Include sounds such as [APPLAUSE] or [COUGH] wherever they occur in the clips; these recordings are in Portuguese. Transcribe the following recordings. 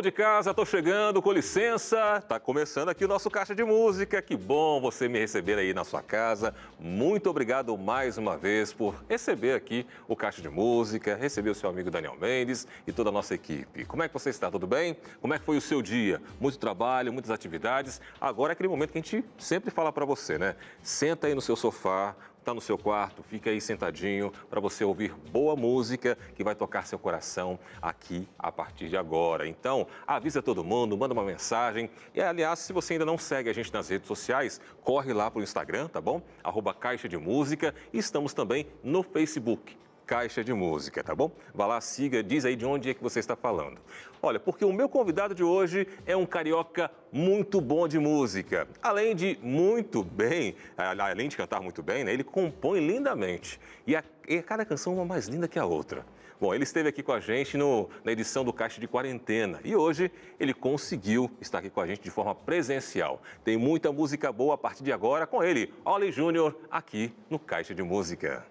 Alô de casa, tô chegando, com licença. Tá começando aqui o nosso Caixa de Música. Que bom você me receber aí na sua casa. Muito obrigado mais uma vez por receber aqui o Caixa de Música, receber o seu amigo Daniel Mendes e toda a nossa equipe. Como é que você está? Tudo bem? Como é que foi o seu dia? Muito trabalho, muitas atividades. Agora é aquele momento que a gente sempre fala para você, né? Senta aí no seu sofá, está no seu quarto, fica aí sentadinho para você ouvir boa música que vai tocar seu coração aqui a partir de agora. Então, avisa todo mundo, manda uma mensagem. E, aliás, se você ainda não segue a gente nas redes sociais, corre lá para o Instagram, tá bom? Arroba Caixa de Música. E estamos também no Facebook. Caixa de Música, tá bom? Vá lá, siga, diz aí de onde é que você está falando. Olha, porque o meu convidado de hoje é um carioca muito bom de música. Além de muito bem, além de cantar muito bem, né, ele compõe lindamente. E, a, e cada canção é uma mais linda que a outra. Bom, ele esteve aqui com a gente no, na edição do Caixa de Quarentena e hoje ele conseguiu estar aqui com a gente de forma presencial. Tem muita música boa a partir de agora com ele, Oli Júnior, aqui no Caixa de Música.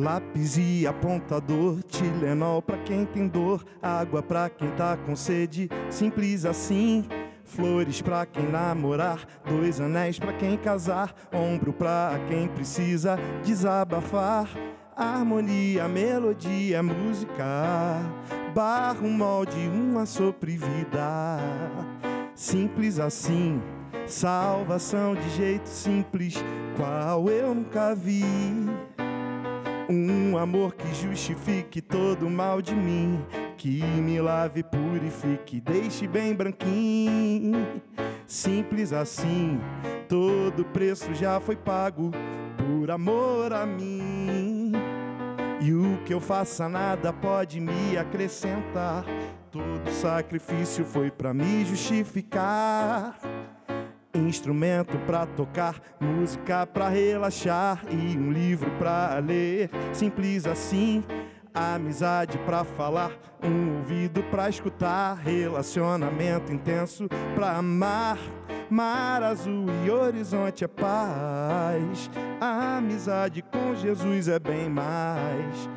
Lápis e apontador, Tilenol pra quem tem dor, água pra quem tá com sede, simples assim. Flores pra quem namorar, dois anéis pra quem casar, ombro pra quem precisa desabafar. Harmonia, melodia, música, barro, molde, uma sopro vida. Simples assim, salvação de jeito simples, qual eu nunca vi. Um amor que justifique todo o mal de mim, que me lave, purifique, deixe bem branquinho. Simples assim, todo preço já foi pago por amor a mim. E o que eu faça nada pode me acrescentar. Todo sacrifício foi para me justificar. Instrumento pra tocar, música pra relaxar e um livro pra ler. Simples assim, amizade pra falar, um ouvido pra escutar, relacionamento intenso pra amar. Mar azul e horizonte é paz. A amizade com Jesus é bem mais.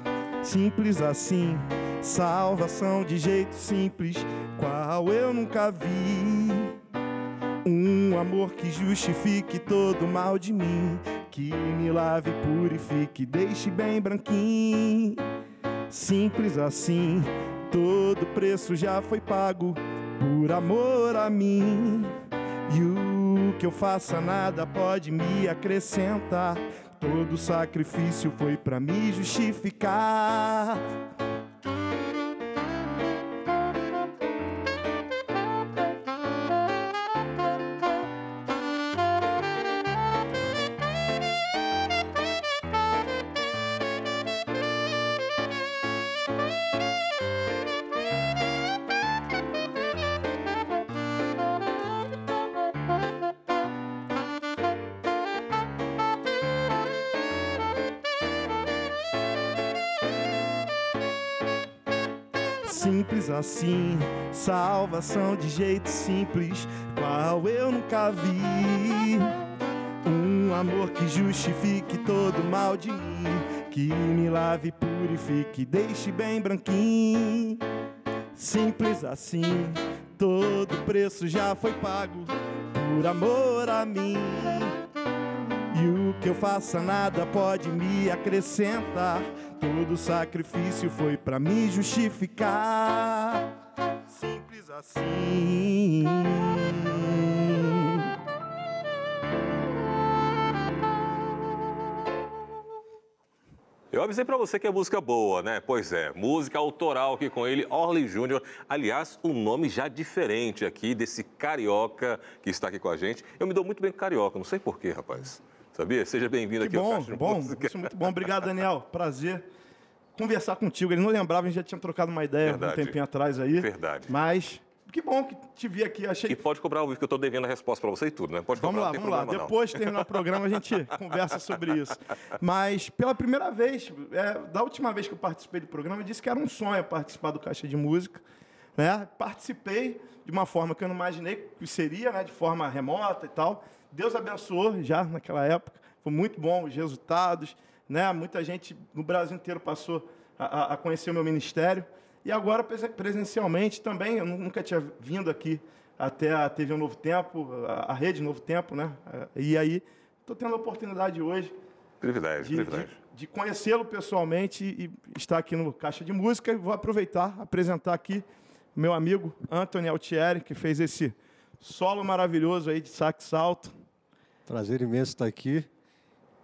Simples assim, salvação de jeito simples, qual eu nunca vi. Um amor que justifique todo mal de mim, que me lave, purifique, deixe bem branquinho. Simples assim, todo preço já foi pago por amor a mim. E o que eu faça nada pode me acrescentar. Todo sacrifício foi para me justificar. Assim, salvação de jeito simples, qual eu nunca vi. Um amor que justifique todo mal de mim, que me lave, purifique, deixe bem branquinho. Simples assim, todo preço já foi pago por amor a mim. E o que eu faça nada pode me acrescentar. Todo sacrifício foi para me justificar. Simples assim. Eu avisei para você que é música boa, né? Pois é, música autoral aqui com ele, Orly Júnior. Aliás, um nome já diferente aqui desse carioca que está aqui com a gente. Eu me dou muito bem com carioca, não sei porquê, rapaz. Sabia? Seja bem-vindo aqui bom, ao Caixa bom, Música. Isso é muito bom. Obrigado, Daniel. Prazer conversar contigo. Ele não lembrava, a gente já tinha trocado uma ideia Verdade. um tempinho atrás aí. Verdade. Mas que bom que te vi aqui. Achei E pode cobrar ao vivo, que eu estou devendo a resposta para você e tudo, né? Pode Vamos cobrar, lá, vamos lá. problema, não. Depois de terminar o programa, a gente [LAUGHS] conversa sobre isso. Mas, pela primeira vez, é, da última vez que eu participei do programa, eu disse que era um sonho participar do Caixa de Música. né? Participei de uma forma que eu não imaginei que seria, né? De forma remota e tal. Deus abençoou já naquela época. Foi muito bom os resultados, né? Muita gente no Brasil inteiro passou a, a conhecer o meu ministério. E agora, presencialmente também, eu nunca tinha vindo aqui até a TV Novo Tempo, a, a Rede Novo Tempo, né? E aí, estou tendo a oportunidade hoje. Privilégio, de, privilégio. De, de conhecê-lo pessoalmente e estar aqui no Caixa de Música. E vou aproveitar, apresentar aqui meu amigo Anthony Altieri, que fez esse solo maravilhoso aí de sax alto. Prazer imenso estar aqui.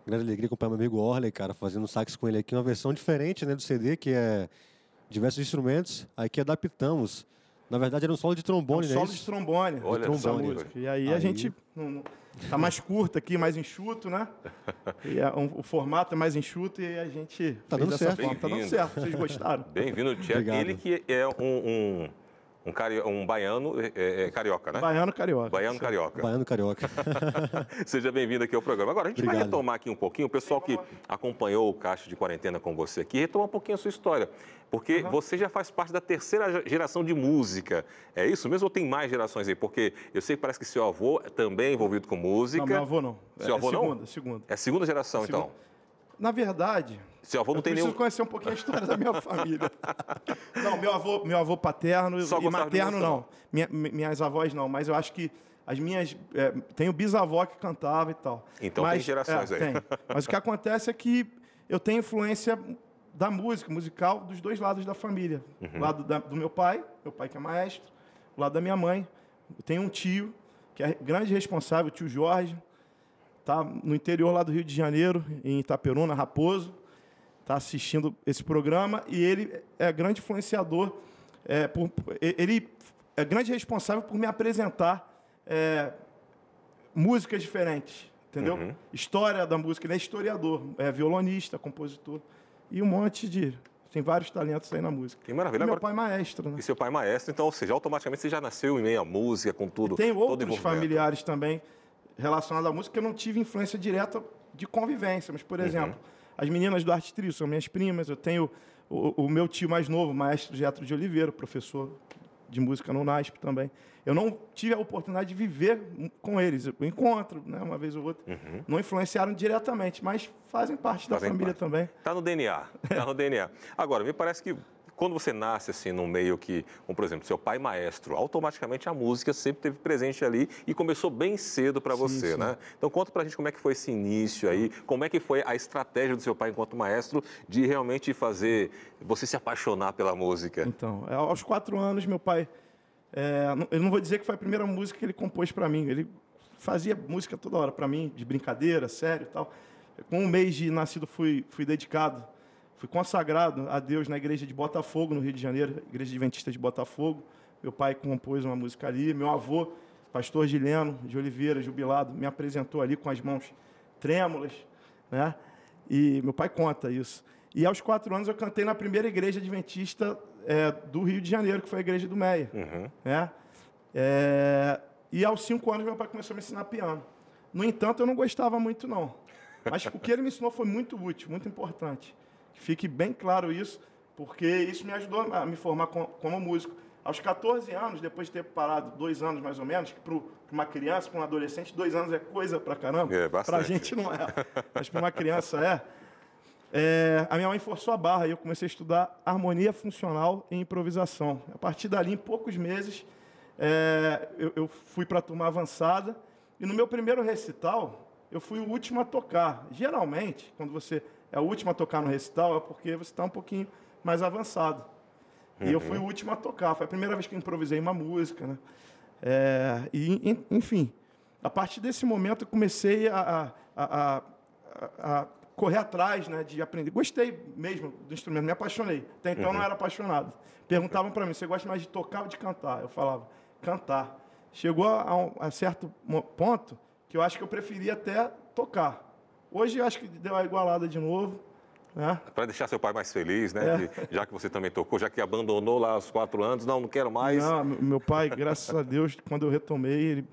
Grande alegria acompanhar meu amigo Orley, cara, fazendo sax com ele aqui. Uma versão diferente né, do CD, que é diversos instrumentos. Aqui adaptamos. Na verdade, era um solo de trombone, é um né? Solo de trombone. Olha, de trombone. E aí, aí, a gente está mais curto aqui, mais enxuto, né? E a, um, o formato é mais enxuto e a gente tá dando certo. Tá dando certo. Vocês gostaram? Bem-vindo, Tiago. Ele que é um, um um, cari... um baiano é, é, é, carioca, né? Baiano carioca. Baiano carioca. Baiano carioca. [LAUGHS] [LAUGHS] Seja bem-vindo aqui ao programa. Agora, a gente Obrigado. vai retomar aqui um pouquinho, o pessoal que acompanhou o Caixa de Quarentena com você aqui, retomar um pouquinho a sua história. Porque uhum. você já faz parte da terceira geração de música. É isso mesmo ou tem mais gerações aí? Porque eu sei que parece que seu avô também é envolvido com música. Não, meu avô não. Seu é, avô segunda, não? Segunda. É segunda geração, é segunda. então? Na verdade, seu avô não eu tem preciso nenhum... conhecer um pouquinho a história da minha família. [LAUGHS] não, meu avô, meu avô paterno Só e materno não. Minha, minhas avós não, mas eu acho que as minhas. É, tem o bisavó que cantava e tal. Então mas, tem gerações é, aí. Tem. Mas o que acontece é que eu tenho influência da música, musical, dos dois lados da família. Uhum. O lado da, do meu pai, meu pai que é maestro, o lado da minha mãe. Eu tenho um tio, que é grande responsável, o tio Jorge, tá no interior lá do Rio de Janeiro, em Itaperuna, Raposo está assistindo esse programa e ele é grande influenciador, é, por, ele é grande responsável por me apresentar é, músicas diferentes, entendeu? Uhum. História da música, ele é historiador, é violonista, compositor e um monte de tem vários talentos aí na música. Que maravilha. E meu pai maestro, né? E seu pai maestro, então, ou seja, automaticamente você já nasceu em meio à música, com tudo. E tem outros familiares também relacionados à música que eu não tive influência direta de convivência, mas, por uhum. As meninas do Arte Trio são minhas primas. Eu tenho o, o meu tio mais novo, maestro Getro de Oliveira, professor de música no NASP também. Eu não tive a oportunidade de viver com eles. Eu encontro, né, uma vez ou outra. Uhum. Não influenciaram diretamente, mas fazem parte fazem da família parte. também. Está no DNA. Está no DNA. [LAUGHS] Agora, me parece que quando você nasce assim num meio que, como por exemplo, seu pai maestro, automaticamente a música sempre teve presente ali e começou bem cedo para você, sim. né? Então conta pra gente como é que foi esse início aí, como é que foi a estratégia do seu pai enquanto maestro de realmente fazer você se apaixonar pela música. Então, é, aos quatro anos meu pai, é, eu não vou dizer que foi a primeira música que ele compôs para mim, ele fazia música toda hora para mim, de brincadeira, sério e tal. Com um mês de nascido fui, fui dedicado Fui consagrado a Deus na igreja de Botafogo, no Rio de Janeiro, igreja adventista de Botafogo. Meu pai compôs uma música ali. Meu avô, pastor Gileno de Oliveira, jubilado, me apresentou ali com as mãos trêmulas, né? E meu pai conta isso. E aos quatro anos eu cantei na primeira igreja adventista é, do Rio de Janeiro, que foi a igreja do Meia. Uhum. Né? É, e aos cinco anos meu pai começou a me ensinar piano. No entanto, eu não gostava muito, não. Mas o que ele me ensinou foi muito útil, muito importante. Fique bem claro isso, porque isso me ajudou a me formar como músico. Aos 14 anos, depois de ter parado dois anos mais ou menos, que para uma criança, para um adolescente, dois anos é coisa para caramba. É, para a gente não é, mas para uma criança é. é. A minha mãe forçou a barra e eu comecei a estudar harmonia funcional e improvisação. A partir dali, em poucos meses, é, eu, eu fui para a turma avançada e no meu primeiro recital, eu fui o último a tocar. Geralmente, quando você é o último a tocar no recital, é porque você está um pouquinho mais avançado. Uhum. E eu fui o último a tocar. Foi a primeira vez que eu improvisei uma música. Né? É, e, enfim, a partir desse momento eu comecei a, a, a, a correr atrás né, de aprender. Gostei mesmo do instrumento, me apaixonei. Até então uhum. não era apaixonado. Perguntavam para mim, você gosta mais de tocar ou de cantar? Eu falava, cantar. Chegou a, um, a certo ponto que eu acho que eu preferia até tocar. Hoje acho que deu a igualada de novo. Né? Para deixar seu pai mais feliz, né? É. Que, já que você também tocou, já que abandonou lá aos quatro anos, não, não quero mais. Não, meu pai, graças a Deus, quando eu retomei, ele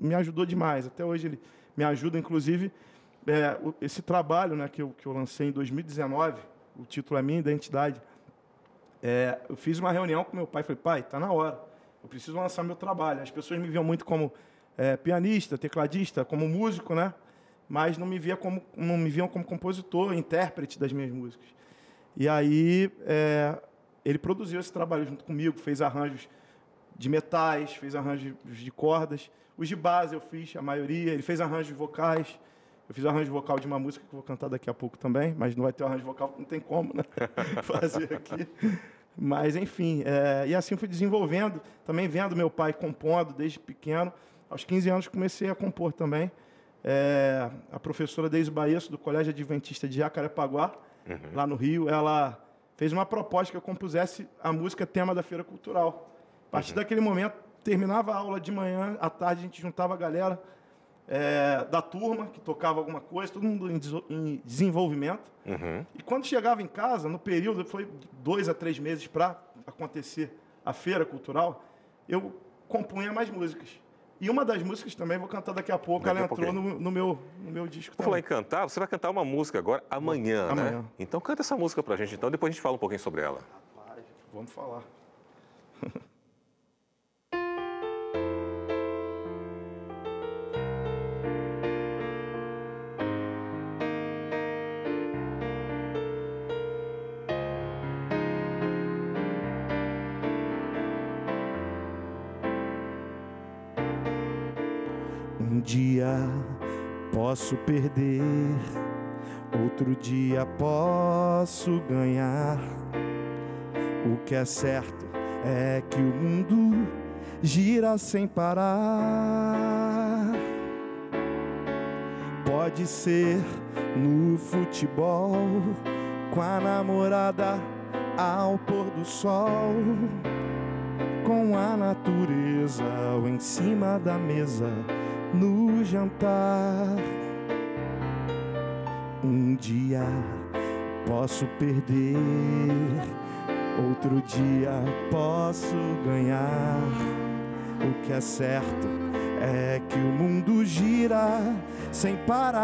me ajudou demais. Até hoje ele me ajuda, inclusive, é, esse trabalho né, que, eu, que eu lancei em 2019, o título é Minha Identidade. é, eu fiz uma reunião com meu pai. Falei, pai, tá na hora. Eu preciso lançar meu trabalho. As pessoas me viam muito como é, pianista, tecladista, como músico, né? Mas não me via como, não me viam como compositor, intérprete das minhas músicas. E aí é, ele produziu esse trabalho junto comigo, fez arranjos de metais, fez arranjos de cordas. Os de base eu fiz, a maioria. Ele fez arranjos vocais. Eu fiz arranjo vocal de uma música que vou cantar daqui a pouco também, mas não vai ter arranjo vocal, não tem como né? [LAUGHS] fazer aqui. Mas, enfim, é, e assim fui desenvolvendo, também vendo meu pai compondo desde pequeno. Aos 15 anos comecei a compor também. É, a professora Deise Baeço, do Colégio Adventista de Jacarepaguá, uhum. lá no Rio, ela fez uma proposta que eu compusesse a música tema da Feira Cultural. A partir uhum. daquele momento, terminava a aula de manhã, à tarde a gente juntava a galera é, da turma, que tocava alguma coisa, todo mundo em, em desenvolvimento. Uhum. E quando chegava em casa, no período, foi dois a três meses para acontecer a feira cultural, eu compunha mais músicas. E uma das músicas também, vou cantar daqui a pouco, daqui ela entrou no, no, meu, no meu disco Vou falar em cantar, você vai cantar uma música agora, amanhã, amanhã, né? Então canta essa música pra gente, então depois a gente fala um pouquinho sobre ela. Rapaz, vamos falar. [LAUGHS] dia posso perder, outro dia posso ganhar. O que é certo é que o mundo gira sem parar. Pode ser no futebol, com a namorada ao pôr do sol, com a natureza ou em cima da mesa no jantar. Um dia posso perder, outro dia posso ganhar. O que é certo é que o mundo gira sem parar.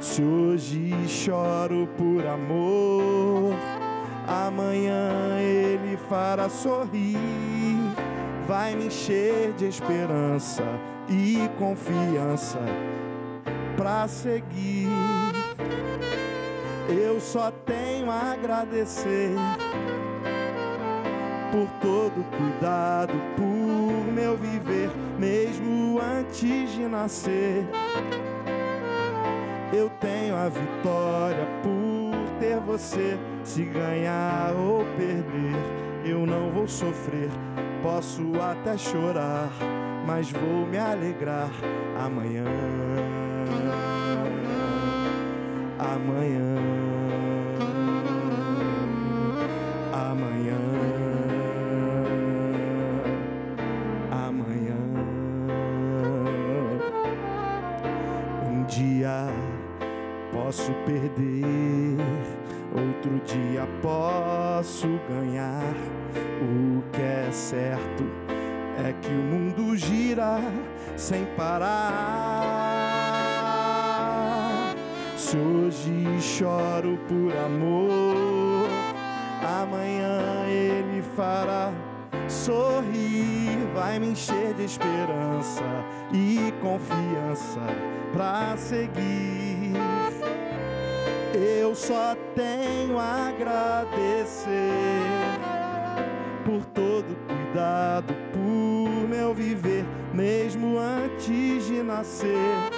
Se hoje choro por amor, amanhã ele fará sorrir vai me encher de esperança e confiança para seguir. Eu só tenho a agradecer por todo cuidado, por meu viver, mesmo antes de nascer. Eu tenho a vitória por ter você. Se ganhar ou perder, eu não vou sofrer Posso até chorar, mas vou me alegrar amanhã. Amanhã. Parar. Se hoje choro por amor, amanhã ele fará sorrir, vai me encher de esperança e confiança para seguir. Eu só tenho a agradecer mesmo antes de nascer.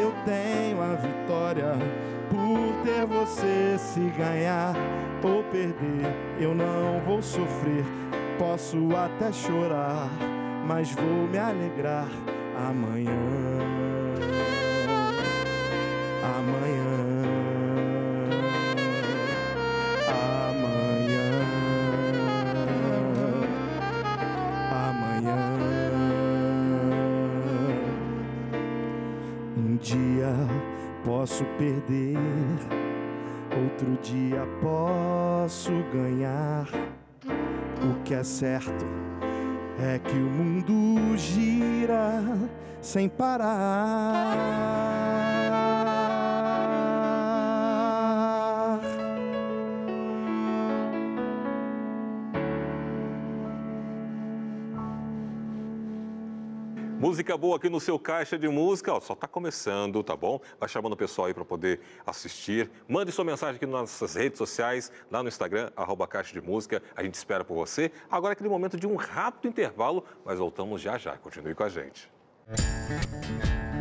Eu tenho a vitória por ter você. Se ganhar ou perder, eu não vou sofrer. Posso até chorar, mas vou me alegrar amanhã. Amanhã. Perder, outro dia posso ganhar. O que é certo é que o mundo gira sem parar. Música boa aqui no seu caixa de música, ó, só está começando, tá bom? Vai chamando o pessoal aí para poder assistir. Mande sua mensagem aqui nas nossas redes sociais, lá no Instagram, arroba Caixa de Música. A gente espera por você. Agora é aquele momento de um rápido intervalo, mas voltamos já já. Continue com a gente. Um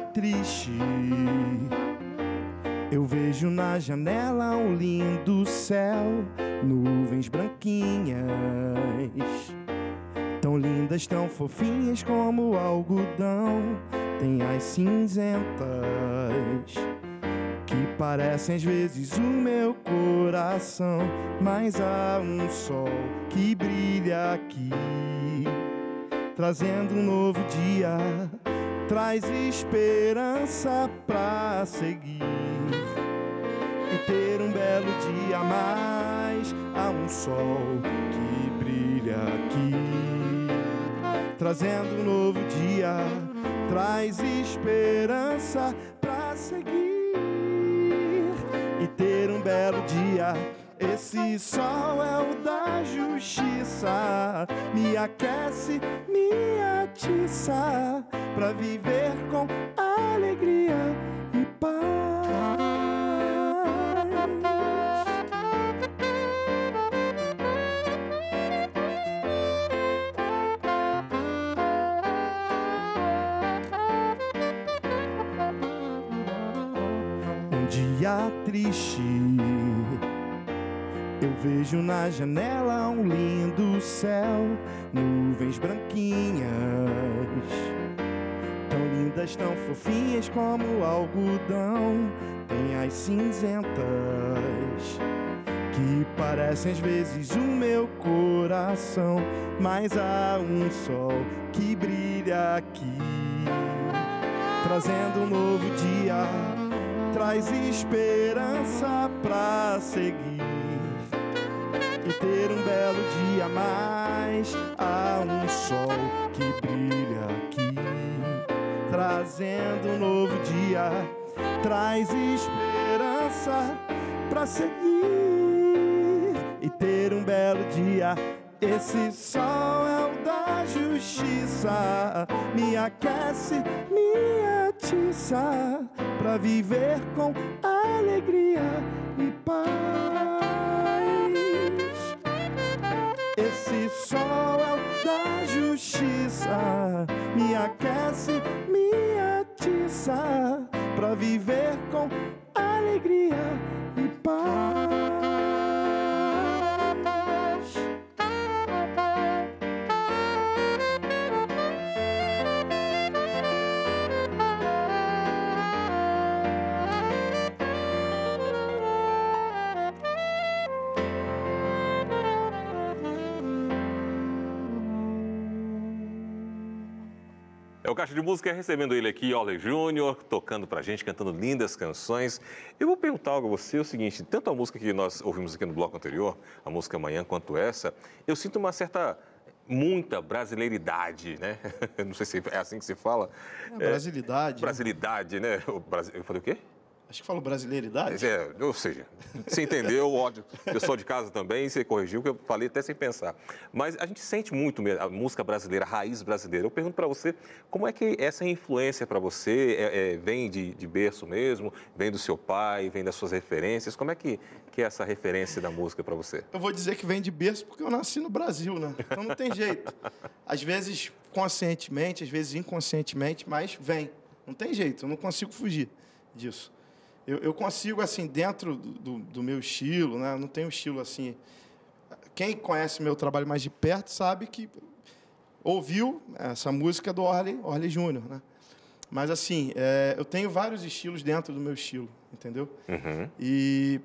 triste, eu vejo na janela um lindo céu, nuvens branquinhas, tão lindas, tão fofinhas como algodão. Tem as cinzentas que parecem às vezes o meu coração, mas há um sol que brilha aqui trazendo um novo dia, traz esperança pra seguir e ter um belo dia a mais. Há um sol que brilha aqui, trazendo um novo dia, traz esperança pra seguir e ter um belo dia. Esse sol é o da justiça, me aquece, me atiça, pra viver com alegria e paz. Um dia triste. Eu vejo na janela um lindo céu, nuvens branquinhas, tão lindas, tão fofinhas como algodão. Tem as cinzentas que parecem às vezes o meu coração, mas há um sol que brilha aqui, trazendo um novo dia, traz esperança pra seguir e ter um belo dia a mais. Há um sol que brilha aqui, trazendo um novo dia, traz esperança pra seguir e ter um belo dia. Esse sol é o da justiça, me aquece, me atiça, pra viver com alegria e paz. Sol é o da justiça, me aquece, me atiça, pra viver com alegria e paz. É o Caixa de Música recebendo ele aqui, Ole Júnior, tocando pra gente, cantando lindas canções. Eu vou perguntar algo a você, é o seguinte, tanto a música que nós ouvimos aqui no bloco anterior, a música Amanhã, quanto essa, eu sinto uma certa, muita brasileiridade, né? [LAUGHS] Não sei se é assim que se fala. Brasilidade. Brasilidade, né? O Brasi- Eu falei o quê? Acho que falo brasileiridade. É, ou seja, você entendeu, ódio. Pessoal de casa também, você corrigiu, que eu falei até sem pensar. Mas a gente sente muito mesmo a música brasileira, a raiz brasileira. Eu pergunto para você, como é que essa influência para você é, é, vem de, de berço mesmo, vem do seu pai, vem das suas referências? Como é que, que é essa referência da música para você? Eu vou dizer que vem de berço porque eu nasci no Brasil, né? Então não tem jeito. Às vezes conscientemente, às vezes inconscientemente, mas vem. Não tem jeito, eu não consigo fugir disso. Eu, eu consigo, assim, dentro do, do, meu estilo, né? Eu não tenho um estilo assim. Quem conhece meu trabalho mais de perto sabe que ouviu essa música do Orley, Orley Júnior, né? Mas, assim, é, eu tenho vários estilos dentro do meu estilo, entendeu? E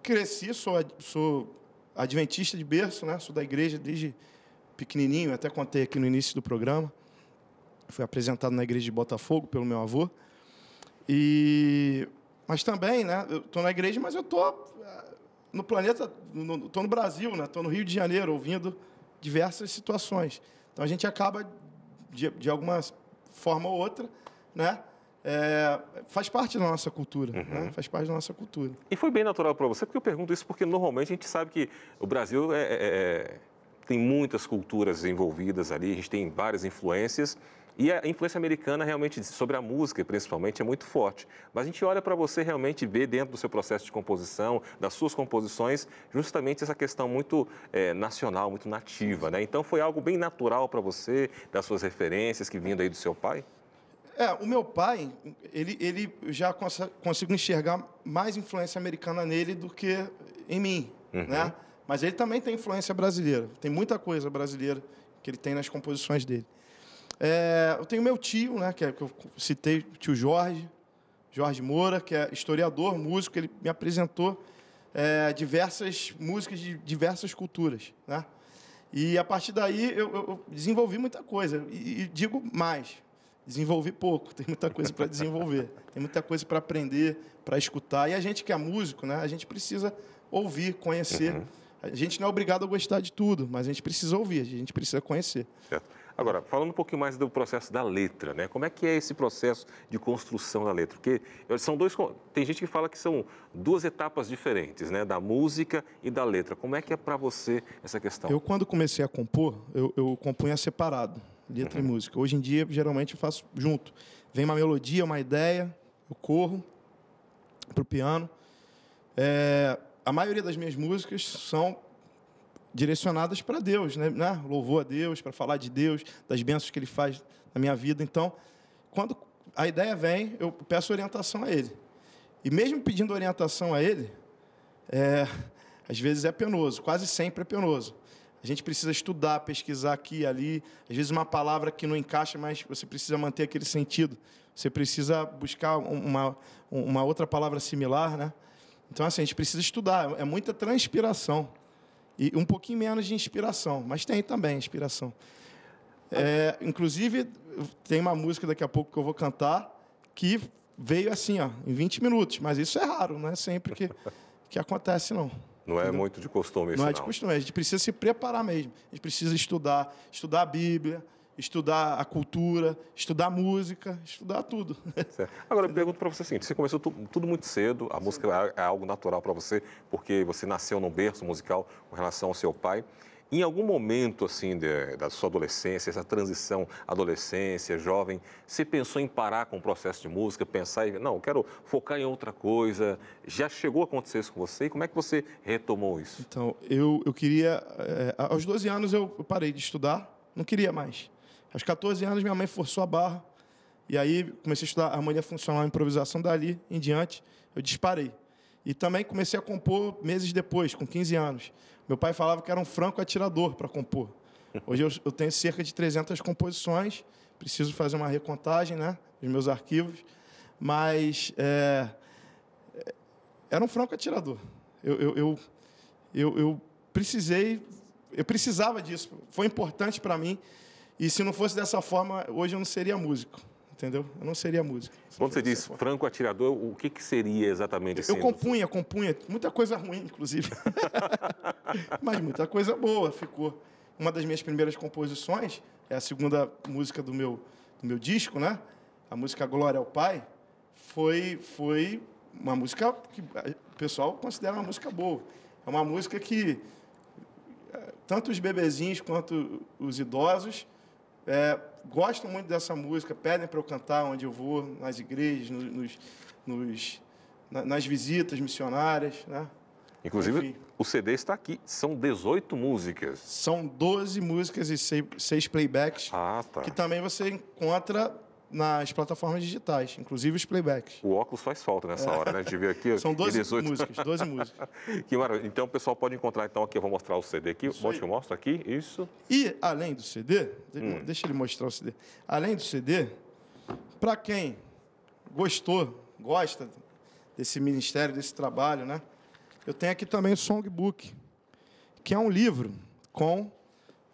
cresci, sou, sou adventista de berço, né? Sou da igreja desde pequenininho, até contei aqui no início do programa. Fui apresentado na igreja de Botafogo pelo meu avô. E, mas também, né? Eu estou na igreja, mas eu estou no planeta, estou no Brasil, né? Estou no Rio de Janeiro, ouvindo diversas situações. Então a gente acaba, de, de alguma forma ou outra, né? É, faz parte da nossa cultura, né? uhum. né? faz parte da nossa cultura. E foi bem natural para você, porque eu pergunto isso porque normalmente a gente sabe que o Brasil é, é, é tem muitas culturas envolvidas ali, a gente tem várias influências e a influência americana realmente sobre a música, principalmente, é muito forte. Mas a gente olha para você realmente ver dentro do seu processo de composição, das suas composições, justamente essa questão muito é, nacional, muito nativa, né? Então foi algo bem natural para você, das suas referências que vindo aí do seu pai? É, o meu pai, ele, ele já cons consigo enxergar mais influência americana nele do que em mim, uhum. né? Mas ele também tem influência brasileira. Tem muita coisa brasileira que ele tem nas composições dele. É, eu tenho meu tio, né, que, é, que eu citei, tio Jorge, Jorge Moura, que é historiador, músico, ele me apresentou é, diversas músicas de diversas culturas. Né? E a partir daí eu, eu desenvolvi muita coisa. E, e, digo mais, desenvolvi pouco, [LAUGHS] tem muita coisa para desenvolver, tem muita coisa para aprender, para escutar. E a gente que é músico, né, a gente precisa ouvir, conhecer. Uhum. A gente não é obrigado a gostar de tudo, mas a gente precisa ouvir, a gente precisa conhecer. Certo. Agora, falando um pouquinho mais do processo da letra, né? Como é que é esse processo de construção da letra? Porque são dois. Tem gente que fala que são duas etapas diferentes, né? Da música e da letra. Como é que é para você essa questão? Eu, quando comecei a compor, eu, eu compunha separado, letra uhum. e música. Hoje em dia, geralmente, eu faço junto. Vem uma melodia, uma ideia, eu corro para o piano. É, a maioria das minhas músicas são direcionadas para Deus, né? né? Louvor a Deus, para falar de Deus, das bênçãos que Ele faz na minha vida. Então, quando a ideia vem, eu peço orientação a Ele. E mesmo pedindo orientação a Ele, é, às vezes é penoso, quase sempre é penoso. A gente precisa estudar, pesquisar aqui e ali. Às vezes uma palavra que não encaixa, mas você precisa manter aquele sentido. Você precisa buscar uma, uma outra palavra similar, né? Então, assim, a gente precisa estudar. É muita transpiração. E um pouquinho menos de inspiração, mas tem também inspiração. É, inclusive, tem uma música daqui a pouco que eu vou cantar que veio assim, ó, em 20 minutos. Mas isso é raro, não é sempre que, que acontece, não. Não é Entendeu? muito de costume isso, não. é de costume, a gente precisa se preparar mesmo. A gente precisa estudar, estudar a Bíblia, estudar a cultura, estudar música, estudar tudo. Certo. Agora, eu pergunto para você assim, você começou tudo, muito cedo, a Sim. música é, é algo natural para você, porque você nasceu num berço musical com relação ao seu pai. Em algum momento assim de, da sua adolescência, essa transição adolescência, jovem, você pensou em parar com o processo de música, pensar em, não, eu quero focar em outra coisa? Já chegou a acontecer isso com você? E como é que você retomou isso? Então, eu, eu queria, é, aos 12 anos eu parei de estudar, não queria mais. Aos 14 anos, minha mãe forçou a barra. E aí comecei a estudar harmonia funcional e improvisação. Dali em diante, eu disparei. E também comecei a compor meses depois, com 15 anos. Meu pai falava que era um franco atirador para compor. Hoje eu, eu, tenho cerca de 300 composições. Preciso fazer uma recontagem né, dos meus arquivos. Mas é, é era um franco atirador. Eu, eu, eu, eu, eu precisei, eu precisava disso. Foi importante para mim e se não fosse dessa forma, hoje eu não seria músico. Entendeu? Eu não seria músico. Quando você diz franco atirador, o que, que seria exatamente assim? Eu compunha, compunha. Muita coisa ruim, inclusive. [LAUGHS] Mas muita coisa boa ficou. Uma das minhas primeiras composições é a segunda música do meu, do meu disco, né? A música Glória ao Pai. Foi, foi uma música que o pessoal considera uma música boa. É uma música que eh, tanto os bebezinhos quanto os idosos é, gostam muito dessa música, pedem para eu cantar onde eu vou, nas igrejas, nos, nos, nas visitas missionárias. Né? Inclusive, Enfim. o CD está aqui. São 18 músicas. São 12 músicas e 6 playbacks. Ah, tá. Que também você encontra nas plataformas digitais, inclusive os playbacks. O óculos faz falta nessa hora, né? A gente vê aqui. [LAUGHS] São 12 18... músicas, 12 [LAUGHS] músicas. que maravilha. Então o pessoal pode encontrar, então, aqui, eu vou mostrar o CD aqui. Isso Mostra eu mostro aqui, isso. E, além do CD, hum. deixa ele mostrar o CD. Além do CD, para quem gostou, gosta desse ministério, desse trabalho, né? Eu tenho aqui também o Songbook, que é um livro com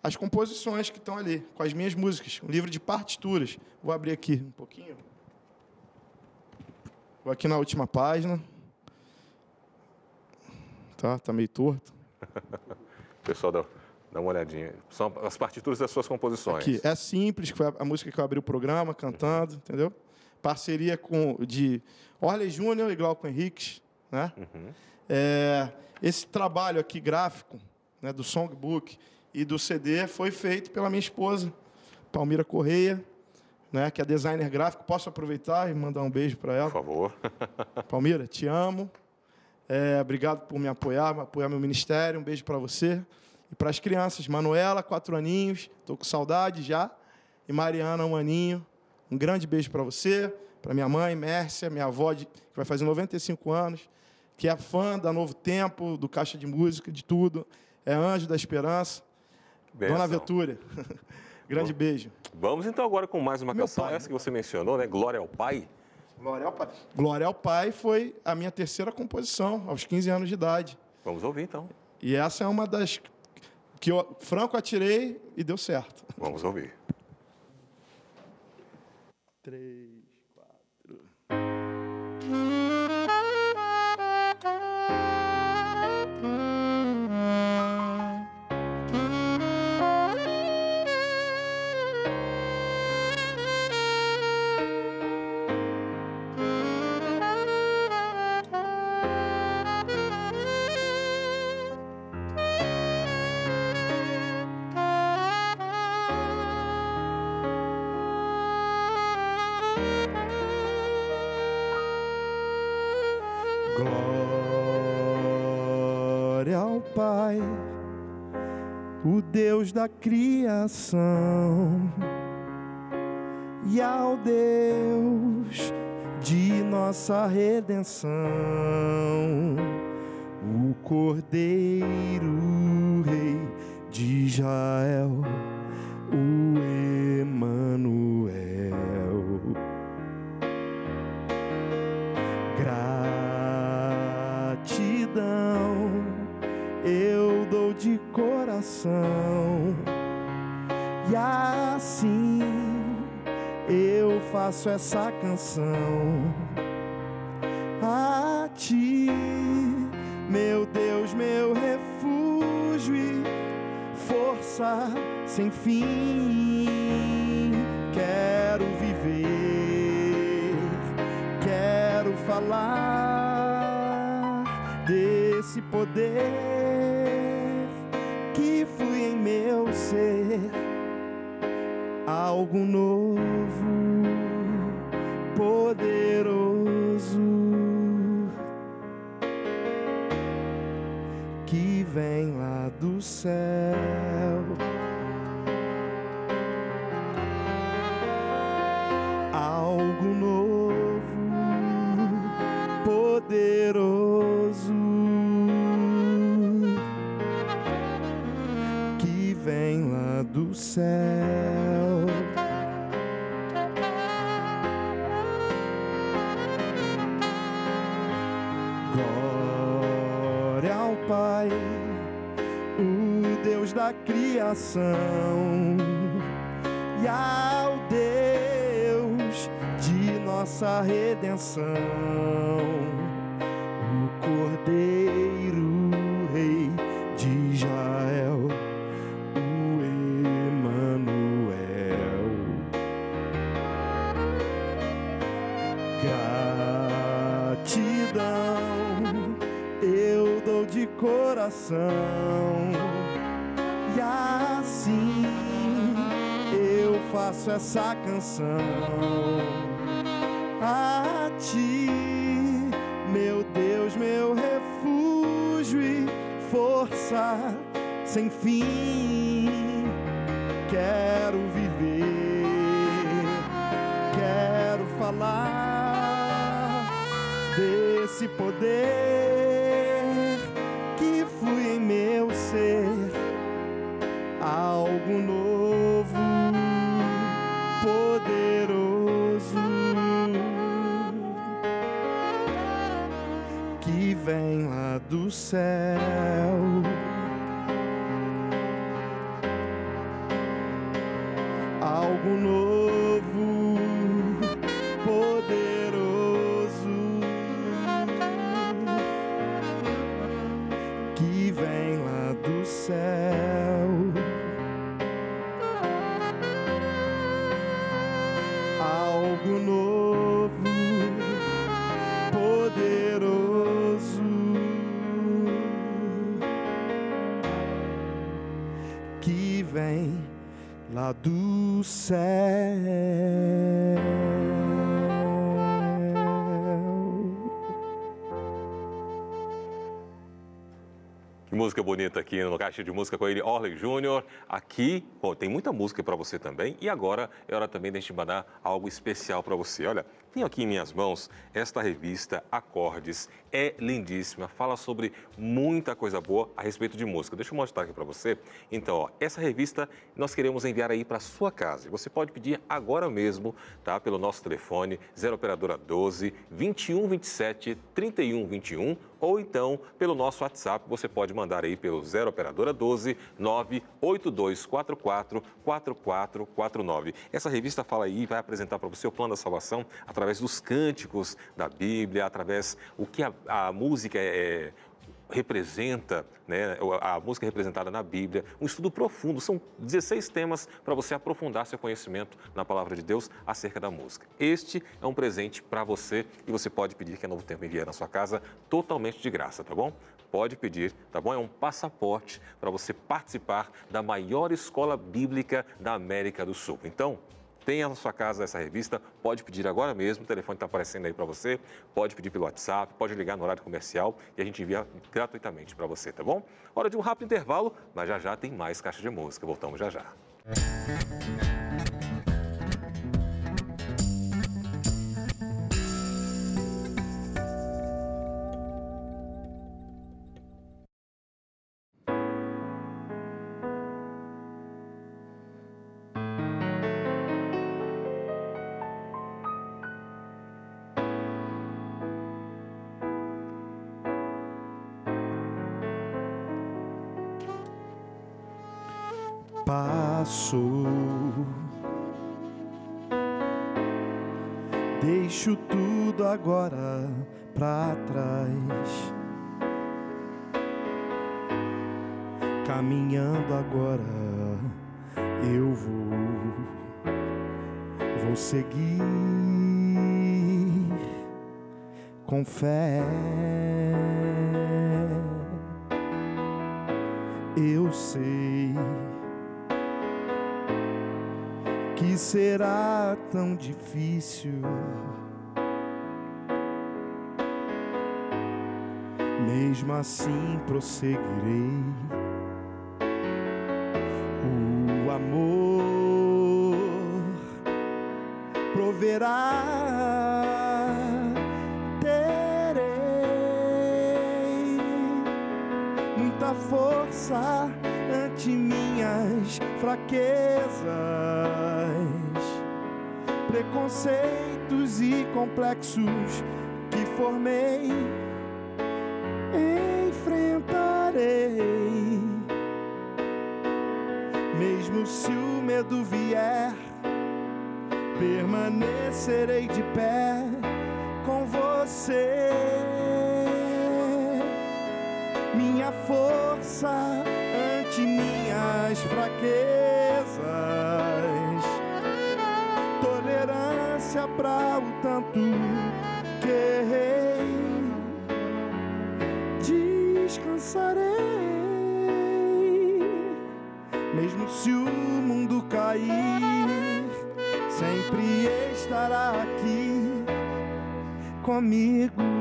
as composições que estão ali, com as minhas músicas, um livro de partituras. Vou abrir aqui um pouquinho. Vou aqui na última página. Tá, tá meio torto. [LAUGHS] Pessoal, dá, dá uma olhadinha. São as partituras das suas composições. Aqui, é simples, foi a, a música que eu abri o programa cantando, entendeu? Parceria com de Orley Júnior e Glauco Henriques, né? É, esse trabalho aqui gráfico, né, do songbook e do CD foi feito pela minha esposa, Palmira Correia, né, que é designer gráfico. Posso aproveitar e mandar um beijo para ela? Por favor. [LAUGHS] Palmira, te amo. É, obrigado por me apoiar, apoiar meu ministério. Um beijo para você. E para as crianças, Manuela, quatro aninhos, estou com saudade já. E Mariana, um aninho. Um grande beijo para você, para minha mãe, Mércia, minha avó, que vai fazer 95 anos, que é fã da Novo Tempo, do Caixa de Música, de tudo. É anjo da esperança. Benção. Dona Vetúria. [LAUGHS] grande Bom. beijo. Vamos então agora com mais uma Meu canção, pai. essa que você mencionou, né? Glória ao Pai. Glória ao Pai. Glória ao Pai foi a minha terceira composição, aos 15 anos de idade. Vamos ouvir então. E essa é uma das que eu franco atirei e deu certo. Vamos ouvir. Três, Glória ao Pai, o Deus da criação, e ao Deus de nossa redenção, o Cordeiro Rei de Israel, o coração, e assim eu faço essa canção. A ti, meu Deus, meu refúgio e força sem fim. Quero viver, quero falar desse poder meu ser, algo novo, poderoso. Que vem lá do céu. Céu. Glória ao Pai, o Deus da criação e ao Deus de nossa redenção, o Cordeiro coração. E assim eu faço essa canção. A ti, meu Deus, meu refúgio e força sem fim. Quero viver, quero falar desse poder do céu. Algo novo, poderoso, que vem lá do céu. Música bonita aqui no Caixa de Música com ele, Orley Júnior. Aqui bom, tem muita música para você também. E agora é hora também de a gente mandar algo especial para você. Olha, tenho aqui em minhas mãos esta revista Acordes. É lindíssima, fala sobre muita coisa boa a respeito de música. Deixa eu mostrar aqui para você. Então, ó, essa revista nós queremos enviar aí para sua casa. Você pode pedir agora mesmo, tá? Pelo nosso telefone 0 operadora 12 21 27 31 21 ou então pelo nosso WhatsApp, você pode mandar aí pelo 0 operadora 12 98244 4449. Essa revista fala aí, vai apresentar para você o plano da salvação através dos cânticos da Bíblia, através o que a, a música é, representa, né, a música representada na Bíblia, um estudo profundo. São 16 temas para você aprofundar seu conhecimento na palavra de Deus acerca da música. Este é um presente para você e você pode pedir que a Novo Tempo envie na sua casa totalmente de graça, tá bom? Pode pedir, tá bom? É um passaporte para você participar da maior escola bíblica da América do Sul. Então, Tenha na sua casa essa revista, pode pedir agora mesmo, o telefone está aparecendo aí para você, pode pedir pelo WhatsApp, pode ligar no horário comercial e a gente envia gratuitamente para você, tá bom? Hora de um rápido intervalo, mas já já tem mais caixa de música. Voltamos já já. Passo, assim prosseguirei. O amor proverá. Terei muita força ante minhas fraquezas, preconceitos e complexos que formei. Mesmo se o medo vier, permanecerei de pé com você. Minha força ante minhas fraquezas, tolerância para o comigo.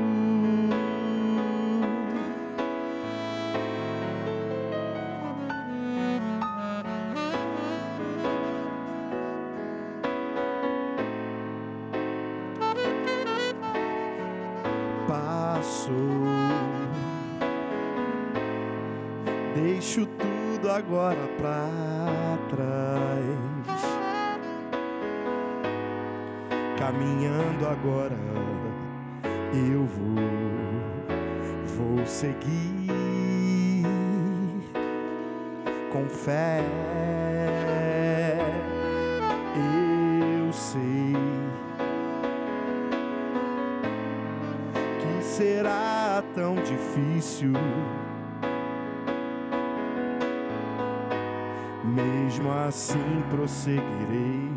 Com fé. Eu sei que será tão difícil. mesmo assim prosseguirei.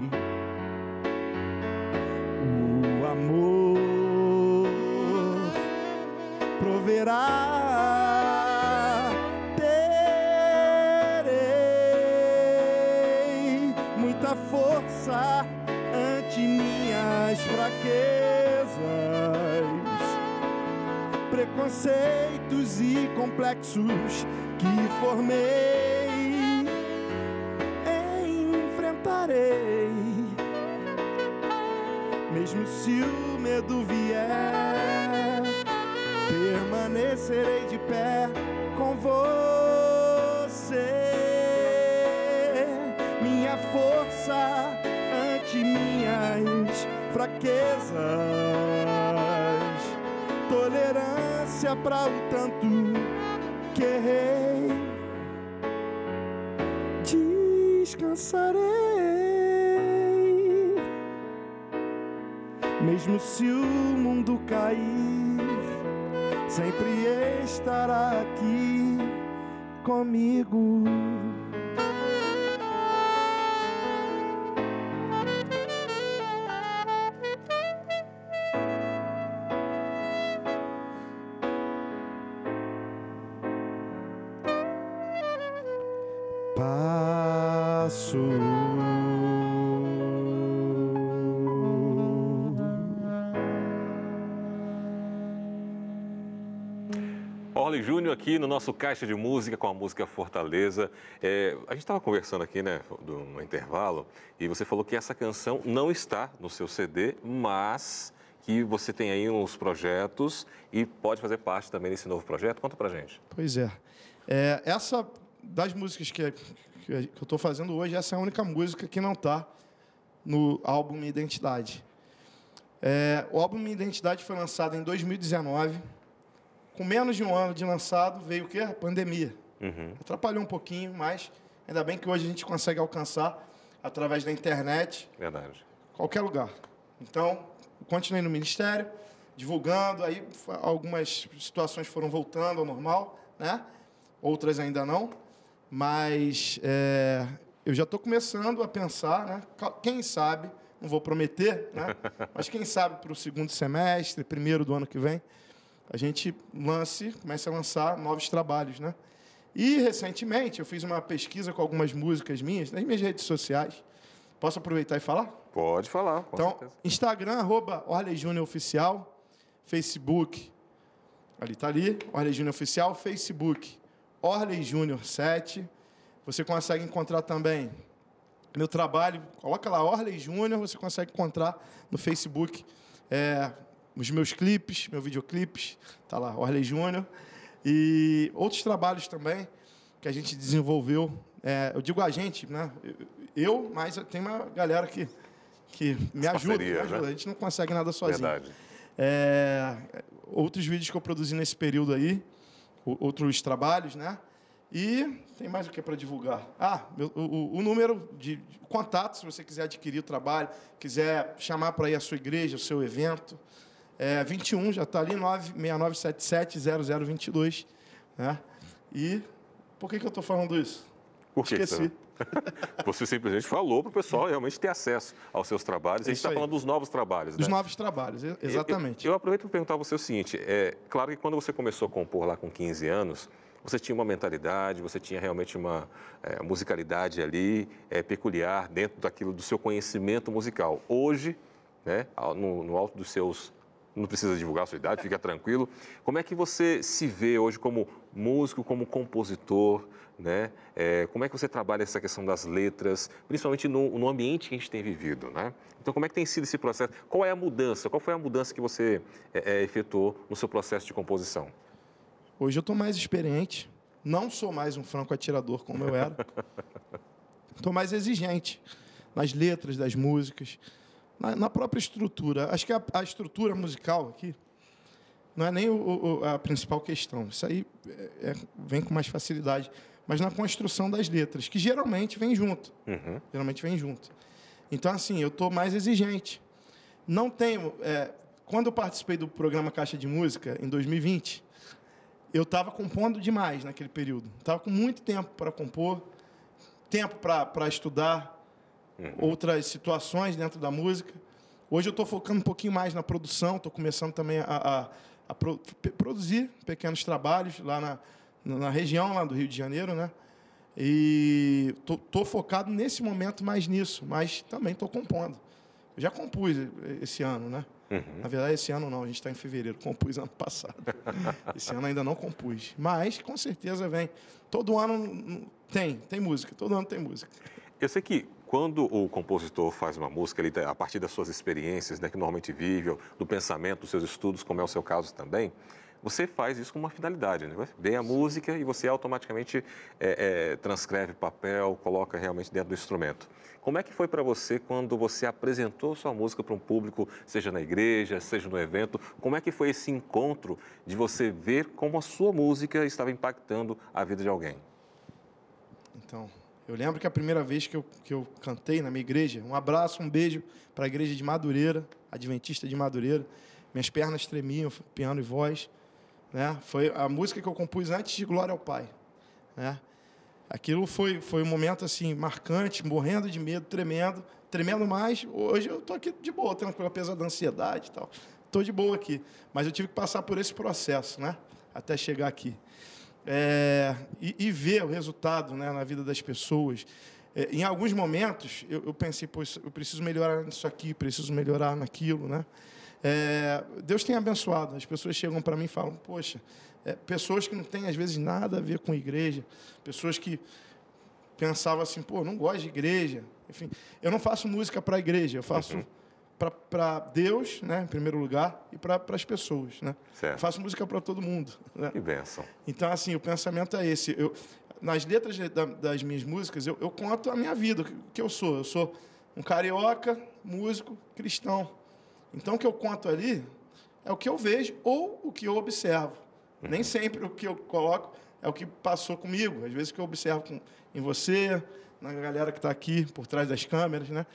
Preconceitos e complexos que formei. Enfrentarei, mesmo se o medo vier, permanecerei de pé com você. Minha força ante minhas fraquezas, para o tanto que errei. Descansarei, mesmo se o mundo cair, sempre estará aqui comigo. Passo. Orly Júnior aqui no nosso Caixa de Música com a música Fortaleza. É, a gente estava conversando aqui, né, do- no intervalo, e você falou que essa canção não está no seu CD, mas que você tem aí uns projetos e pode fazer parte também desse novo projeto. Conta pra gente. Pois é. É, essa das músicas que, que eu estou fazendo hoje, essa é a única música que não está no álbum Minha Identidade. É, o álbum Minha Identidade foi lançado em 2019. Com menos de um ano de lançado, veio o quê? A pandemia. Uhum. Atrapalhou um pouquinho, mas ainda bem que hoje a gente consegue alcançar através da internet Verdade. qualquer lugar. Então, continuei no ministério, divulgando, aí algumas situações foram voltando ao normal, né? Outras ainda não, mas é, eu já estou começando a pensar, né? Quem sabe, não vou prometer, né? [LAUGHS] Mas quem sabe para o segundo semestre, primeiro do ano que vem, a gente lance, comece a lançar novos trabalhos, né? E recentemente eu fiz uma pesquisa com algumas músicas minhas nas minhas redes sociais. Posso aproveitar e falar? Pode falar, Então, certeza. Instagram, arroba Oficial. Facebook, ali tá ali, Orley Júnior Oficial. Facebook, Orley Júnior 7. Você consegue encontrar também meu trabalho. Coloca lá, Orley Júnior, você consegue encontrar no Facebook é, os meus clipes, meus videoclipes. Tá lá, Orley Júnior. E outros trabalhos também que a gente desenvolveu. É, eu digo a gente, né? Eu, mas tem uma galera que, que me ajuda, me parcerias, ajuda. né? A gente não consegue nada sozinho. Verdade. É, outros vídeos que eu produzi nesse período aí, outros trabalhos, né? E tem mais o que para divulgar? Ah, meu- o, o- número de contatos, se você quiser adquirir o trabalho, quiser chamar para ir a sua igreja, o seu evento, é 21, já está ali, 969770022. Né? E por que, que eu estou falando isso? Por que que Esqueci. [LAUGHS] Você simplesmente falou para o pessoal realmente ter acesso aos seus trabalhos. A gente está falando dos novos trabalhos, Dos né? novos trabalhos, exatamente. Eu, eu aproveito para perguntar a você o seguinte: é claro que quando você começou a compor lá com 15 anos, você tinha uma mentalidade, você tinha realmente uma é, musicalidade ali é, peculiar dentro daquilo do seu conhecimento musical. Hoje, né, no, no alto dos seus não precisa divulgar a sua idade, fica tranquilo. Como é que você se vê hoje como músico, como compositor, né? É, como é que você trabalha essa questão das letras, principalmente no, no ambiente que a gente tem vivido, né? Então, como é que tem sido esse processo? Qual é a mudança? Qual foi a mudança que você é, é, efetuou no seu processo de composição? Hoje eu estou mais experiente, não sou mais um franco atirador como eu era. [LAUGHS] Estou mais exigente nas letras das músicas, na, na própria estrutura. Acho que a, a estrutura musical aqui não é nem o- o- a principal questão. Isso aí é- é- vem com mais facilidade. Mas na construção das letras, que geralmente vem junto. Uhum. Geralmente vem junto. Então, assim, eu estou mais exigente. Não tenho. é, quando eu participei do programa Caixa de Música, em 2020, eu estava compondo demais naquele período. Estava com muito tempo para compor. tempo para estudar uhum. outras situações dentro da música. Hoje eu estou focando um pouquinho mais na produção, estou começando também a, a, a pro, produzir pequenos trabalhos lá na, na região lá do Rio de Janeiro, né? E estou focado nesse momento mais nisso, mas também estou compondo. Eu já compus esse ano, né? Uhum. Na verdade, esse ano não, a gente está em fevereiro, [LAUGHS] compus ano passado. esse ano ainda não compus. Mas, com certeza, vem. Todo ano tem, tem música, todo ano tem música. Eu sei que quando o compositor faz uma música, ele, a partir das suas experiências, né, que normalmente vive, do pensamento, dos seus estudos, como é o seu caso também, você faz isso com uma finalidade, né? Vem a música e você automaticamente é, é, transcreve papel, coloca realmente dentro do instrumento. Como é que foi para você quando você apresentou sua música para um público, seja na igreja, seja no evento? Como é que foi esse encontro de você ver como a sua música estava impactando a vida de alguém? Então, eu lembro que a primeira vez que eu, que eu cantei na minha igreja, um abraço, um beijo para a igreja de Madureira, Adventista de Madureira. Minhas pernas tremiam, piano e voz. Né? Foi a música que eu compus antes de Glória ao Pai. Né? Aquilo foi, foi um momento assim marcante, morrendo de medo, tremendo, tremendo mais. Hoje eu estou aqui de boa, tranquilo, apesar da ansiedade e tal. Estou de boa aqui. Mas eu tive que passar por esse processo, né? Até chegar aqui. É, e, e, ver o resultado né, na vida das pessoas. É, em alguns momentos, eu, eu pensei, pô, eu preciso melhorar nisso aqui, preciso melhorar naquilo, né? É, Deus tem abençoado. As pessoas chegam para mim e falam: Poxa, é, pessoas que não têm às vezes nada a ver com igreja, pessoas que pensavam assim: Pô, não gosto de igreja. Enfim, eu não faço música para igreja, eu faço uhum. Para Deus, né, em primeiro lugar, e para as pessoas. Né? Eu faço música para todo mundo. Né? Que bênção. Então, assim, o pensamento é esse. Eu, nas letras da, das minhas músicas, eu, eu conto a minha vida, o que eu sou. Eu sou um carioca, músico, cristão. Então, o que eu conto ali é o que eu vejo ou o que eu observo. Uhum. Nem sempre o que eu coloco é o que passou comigo. Às vezes, o que eu observo com, em você, na galera que está aqui por trás das câmeras, né?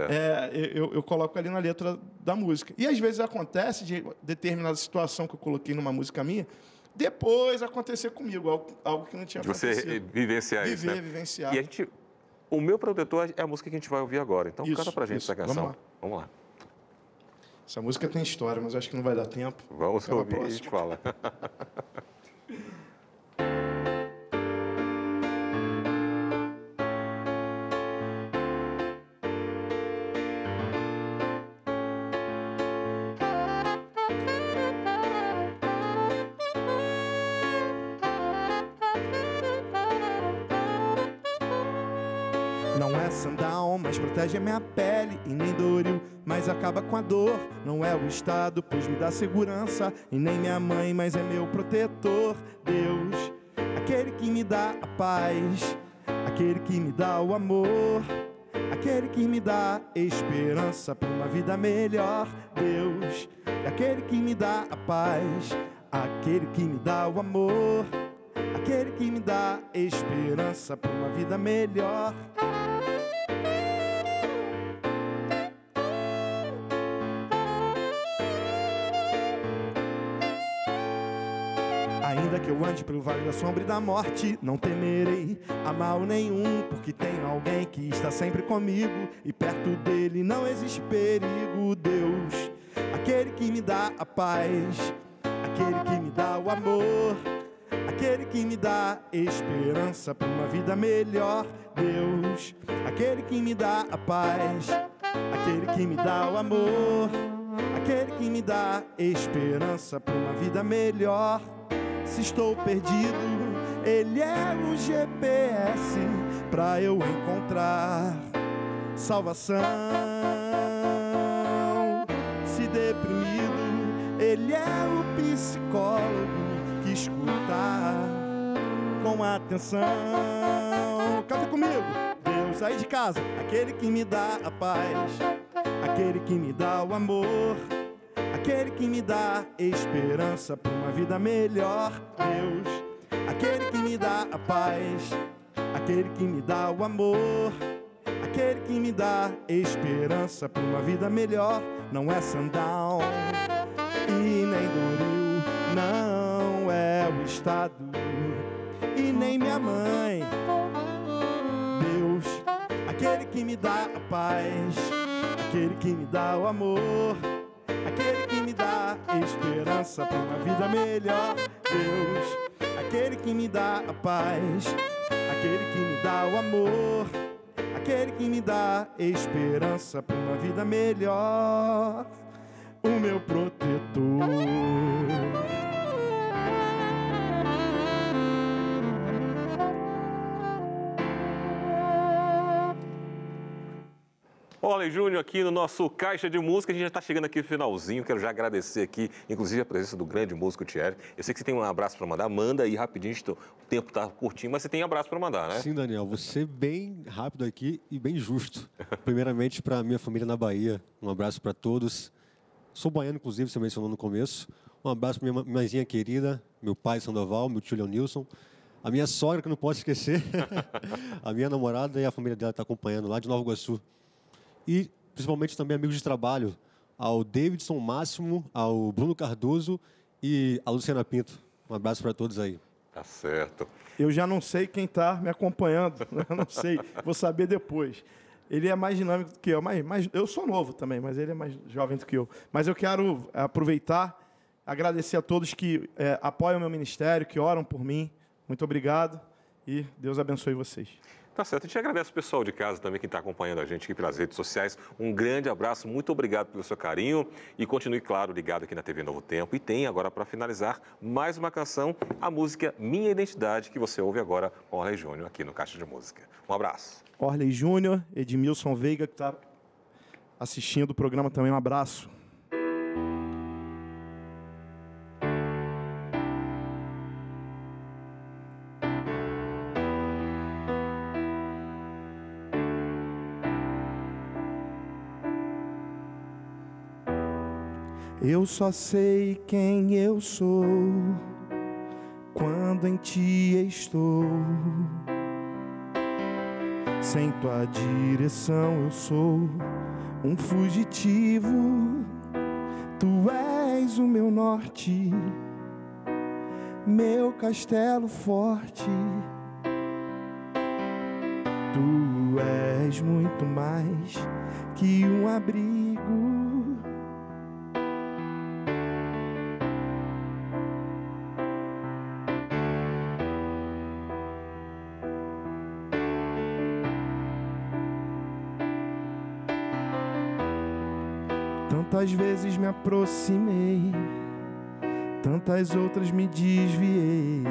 É, eu, eu, coloco ali na letra da música. E às vezes acontece de determinada situação que eu coloquei numa música minha, depois acontecer comigo, algo, algo que não tinha Você acontecido. Você vivenciar Viver, isso, né? vivenciar. E a gente, o meu protetor é a música que a gente vai ouvir agora. Então isso, canta pra gente isso. essa canção. Vamos lá. Vamos lá. Essa música tem história, mas acho que não vai dar tempo. Vamos ouvir e a gente fala. [LAUGHS] é sandal, mas protege a minha pele e nem doril mas acaba com a dor. Não é o Estado, pois me dá segurança, e nem minha mãe, mas é meu protetor. Deus, aquele que me dá a paz, aquele que me dá o amor, aquele que me dá esperança para uma vida melhor. Deus, aquele que me dá a paz, aquele que me dá o amor, aquele que me dá esperança para uma vida melhor. Ainda que eu ande pelo vale da sombra e da morte, não temerei a mal nenhum, porque tenho alguém que está sempre comigo e perto dele não existe perigo. Deus, aquele que me dá a paz, aquele que me dá o amor, aquele que me dá esperança para uma vida melhor. Deus, aquele que me dá a paz, aquele que me dá o amor, aquele que me dá esperança para uma vida melhor se estou perdido, ele é o GPS para eu encontrar salvação. Se deprimido, ele é o psicólogo que escuta com atenção. Canta comigo. Deus sai de casa, aquele que me dá a paz, aquele que me dá o amor aquele que me dá esperança para uma vida melhor. Deus, aquele que me dá a paz, aquele que me dá o amor, aquele que me dá esperança para uma vida melhor. Não é sandal e nem doril, não é o Estado e nem minha mãe. Deus. Que me dá a paz, aquele que me dá o amor, esperança para uma vida melhor. Deus, aquele que me dá a paz, aquele que me dá o amor, aquele que me dá esperança para uma vida melhor. O meu protetor. Olha, Júnior, aqui no nosso Caixa de Música, a gente já está chegando aqui no finalzinho. Quero já agradecer aqui, inclusive, a presença do grande músico Thierry. Eu sei que você tem um abraço para mandar, manda aí rapidinho, o tempo está curtinho, mas você tem abraço para mandar, né? Sim, Daniel, você bem rápido aqui e bem justo. [LAUGHS] Primeiramente, para minha família na Bahia, um abraço para todos. Sou baiano, inclusive, você mencionou no começo. Um abraço para minha mãezinha querida, meu pai Sandoval, meu tio Leonilson. A minha sogra, que não posso esquecer. [LAUGHS] a minha namorada e a família dela está acompanhando lá de Nova Iguaçu e principalmente também amigos de trabalho, ao Davidson Máximo, ao Bruno Cardoso e a Luciana Pinto. Um abraço para todos aí. Tá certo. Eu já não sei quem está me acompanhando, [LAUGHS] eu não sei, vou saber depois. Ele é mais dinâmico do que eu, mas, mas eu sou novo também, mas ele é mais jovem do que eu. Mas eu quero aproveitar, agradecer a todos que é, apoiam o meu ministério, que oram por mim. Muito obrigado e Deus abençoe vocês. Tá certo. A gente agradece o pessoal de casa também que está acompanhando a gente aqui pelas redes sociais. Um grande abraço, muito obrigado pelo seu carinho e continue, claro, ligado aqui na TV Novo Tempo. E tem agora, para finalizar, mais uma canção, a música Minha Identidade, que você ouve agora com Orley Júnior aqui no Caixa de Música. Um abraço. Orley Júnior, Edmilson Veiga, que está assistindo o programa também, um abraço. Eu só sei quem eu sou quando em ti estou. Sem tua direção eu sou um fugitivo. Tu és o meu norte, meu castelo forte. Tu és muito mais que um abrigo. Tantas vezes me aproximei, tantas outras me desviei.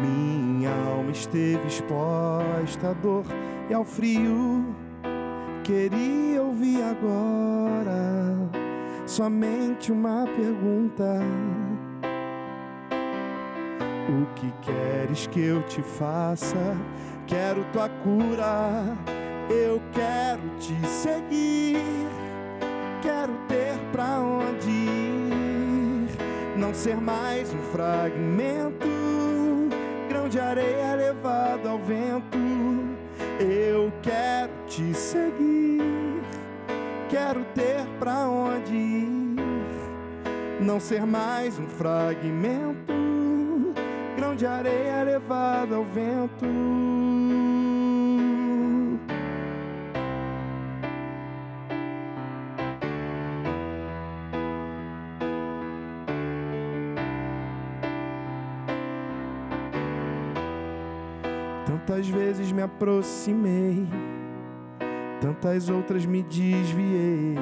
Minha alma esteve exposta à dor e ao frio. Queria ouvir agora somente uma pergunta: O que queres que eu te faça? Quero tua cura eu quero te seguir, quero ter pra onde ir, não ser mais um fragmento, grão de areia levado ao vento. Eu quero te seguir, quero ter pra onde ir, não ser mais um fragmento, grão de areia levado ao vento. Tantas vezes me aproximei, tantas outras me desviei.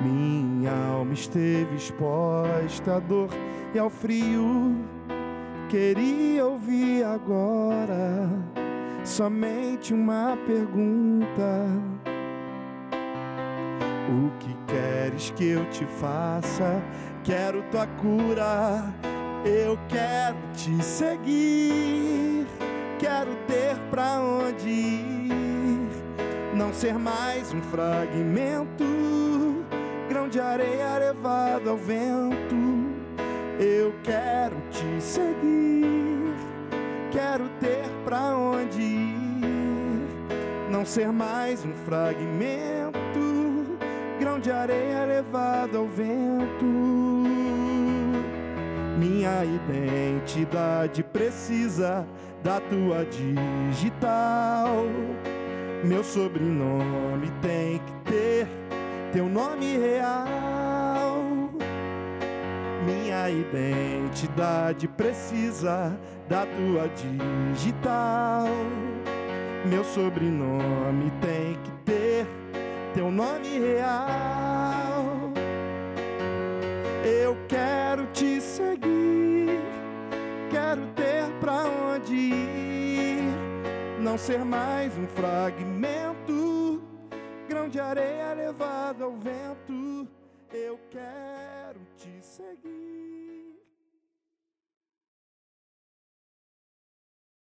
Minha alma esteve exposta à dor e ao frio. Queria ouvir agora somente uma pergunta: O que queres que eu te faça? Quero tua cura eu quero te seguir, quero ter pra onde ir, não ser mais um fragmento, grão de areia levado ao vento. Eu quero te seguir, quero ter pra onde ir, não ser mais um fragmento, grão de areia levado ao vento. Minha identidade precisa da tua digital. Meu sobrenome tem que ter teu nome real. Minha identidade precisa da tua digital. Meu sobrenome tem que ter teu nome real. Eu quero te seguir, quero ter pra onde ir, não ser mais um fragmento, grão de areia levado ao vento. Eu quero